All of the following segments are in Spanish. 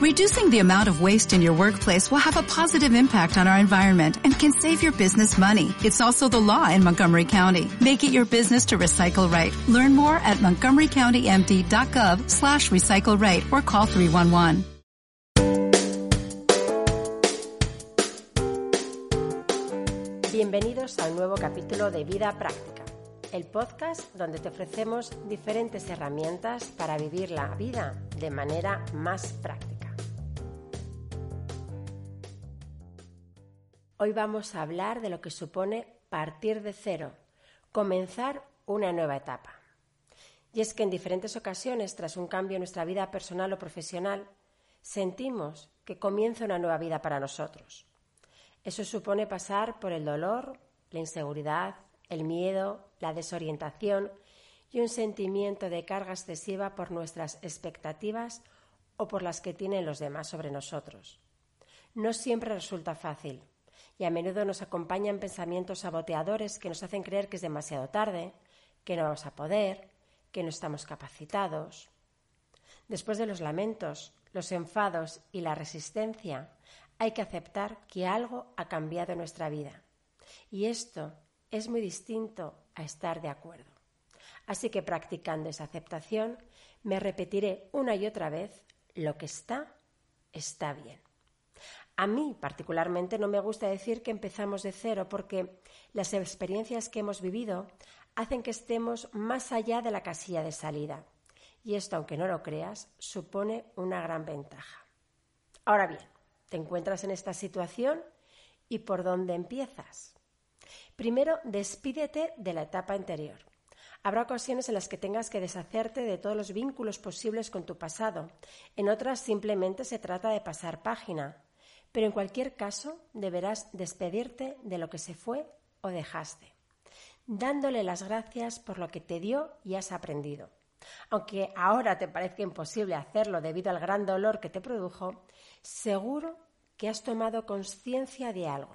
Reducing the amount of waste in your workplace will have a positive impact on our environment and can save your business money. It's also the law in Montgomery County. Make it your business to recycle right. Learn more at montgomerycountymd.gov slash recycle right or call 311. Bienvenidos a un nuevo capítulo de Vida Práctica, el podcast donde te ofrecemos diferentes herramientas para vivir la vida de manera más práctica. Hoy vamos a hablar de lo que supone partir de cero, comenzar una nueva etapa. Y es que en diferentes ocasiones, tras un cambio en nuestra vida personal o profesional, sentimos que comienza una nueva vida para nosotros eso supone pasar por el dolor, la inseguridad, el miedo, la desorientación y un sentimiento de carga excesiva por nuestras expectativas o por las que tienen los demás sobre nosotros. No siempre resulta fácil y a menudo nos acompañan pensamientos saboteadores que nos hacen creer que es demasiado tarde, que no vamos a poder, que no estamos capacitados. Después de los lamentos, los enfados y la resistencia, hay que aceptar que algo ha cambiado nuestra vida. Y esto es muy distinto a estar de acuerdo. Así que practicando esa aceptación, me repetiré una y otra vez, lo que está, está bien. A mí particularmente no me gusta decir que empezamos de cero porque las experiencias que hemos vivido hacen que estemos más allá de la casilla de salida. Y esto, aunque no lo creas, supone una gran ventaja. Ahora bien, te encuentras en esta situación y por dónde empiezas. Primero, despídete de la etapa anterior. Habrá ocasiones en las que tengas que deshacerte de todos los vínculos posibles con tu pasado. En otras simplemente se trata de pasar página. Pero en cualquier caso deberás despedirte de lo que se fue o dejaste, dándole las gracias por lo que te dio y has aprendido. Aunque ahora te parezca imposible hacerlo debido al gran dolor que te produjo, seguro que has tomado conciencia de algo,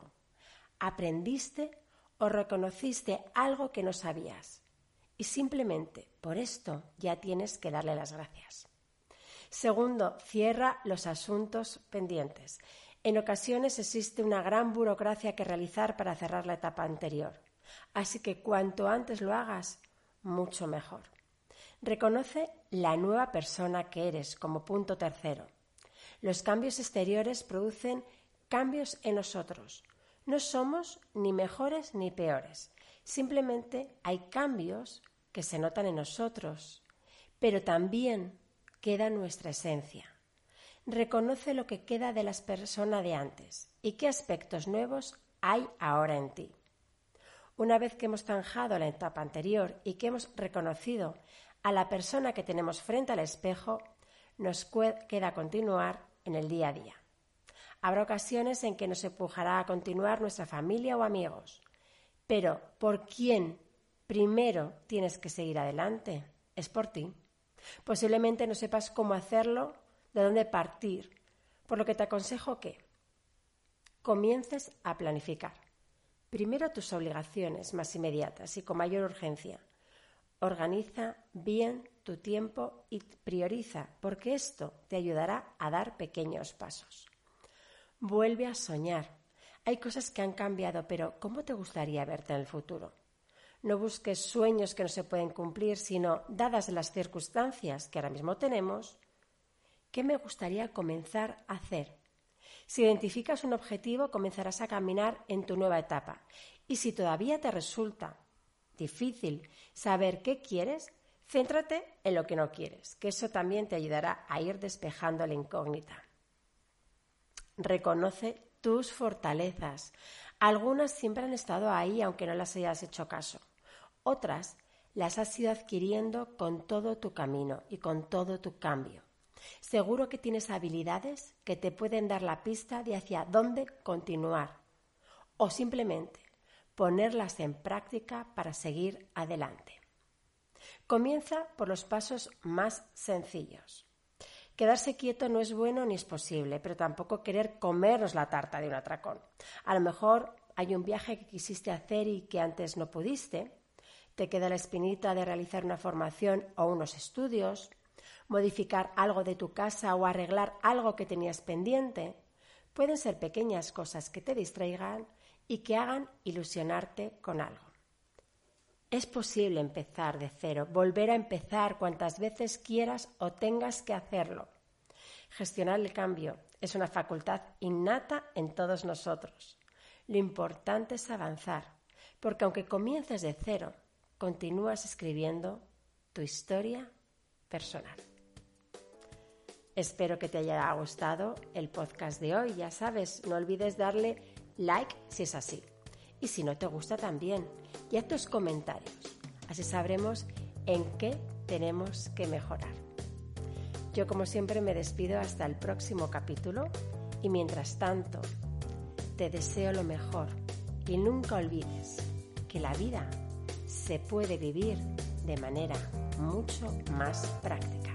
aprendiste o reconociste algo que no sabías. Y simplemente por esto ya tienes que darle las gracias. Segundo, cierra los asuntos pendientes. En ocasiones existe una gran burocracia que realizar para cerrar la etapa anterior. Así que cuanto antes lo hagas, mucho mejor. Reconoce la nueva persona que eres como punto tercero. Los cambios exteriores producen cambios en nosotros. No somos ni mejores ni peores. Simplemente hay cambios que se notan en nosotros, pero también queda nuestra esencia. Reconoce lo que queda de las personas de antes y qué aspectos nuevos hay ahora en ti. Una vez que hemos zanjado la etapa anterior y que hemos reconocido a la persona que tenemos frente al espejo, nos queda continuar en el día a día. Habrá ocasiones en que nos empujará a continuar nuestra familia o amigos, pero por quién primero tienes que seguir adelante es por ti. Posiblemente no sepas cómo hacerlo, de dónde partir, por lo que te aconsejo que comiences a planificar. Primero tus obligaciones más inmediatas y con mayor urgencia Organiza bien tu tiempo y prioriza, porque esto te ayudará a dar pequeños pasos. Vuelve a soñar. Hay cosas que han cambiado, pero ¿cómo te gustaría verte en el futuro? No busques sueños que no se pueden cumplir, sino, dadas las circunstancias que ahora mismo tenemos, ¿qué me gustaría comenzar a hacer? Si identificas un objetivo, comenzarás a caminar en tu nueva etapa. Y si todavía te resulta difícil saber qué quieres, céntrate en lo que no quieres, que eso también te ayudará a ir despejando la incógnita. Reconoce tus fortalezas. Algunas siempre han estado ahí aunque no las hayas hecho caso. Otras las has ido adquiriendo con todo tu camino y con todo tu cambio. Seguro que tienes habilidades que te pueden dar la pista de hacia dónde continuar. O simplemente ponerlas en práctica para seguir adelante. Comienza por los pasos más sencillos. Quedarse quieto no es bueno ni es posible, pero tampoco querer comernos la tarta de un atracón. A lo mejor hay un viaje que quisiste hacer y que antes no pudiste, te queda la espinita de realizar una formación o unos estudios. Modificar algo de tu casa o arreglar algo que tenías pendiente, pueden ser pequeñas cosas que te distraigan y que hagan ilusionarte con algo. Es posible empezar de cero, volver a empezar cuantas veces quieras o tengas que hacerlo. Gestionar el cambio es una facultad innata en todos nosotros. Lo importante es avanzar, porque aunque comiences de cero, continúas escribiendo tu historia personal. Espero que te haya gustado el podcast de hoy. Ya sabes, no olvides darle like si es así. Y si no te gusta también, y haz tus comentarios. Así sabremos en qué tenemos que mejorar. Yo como siempre me despido hasta el próximo capítulo y mientras tanto te deseo lo mejor y nunca olvides que la vida se puede vivir de manera mucho más práctica.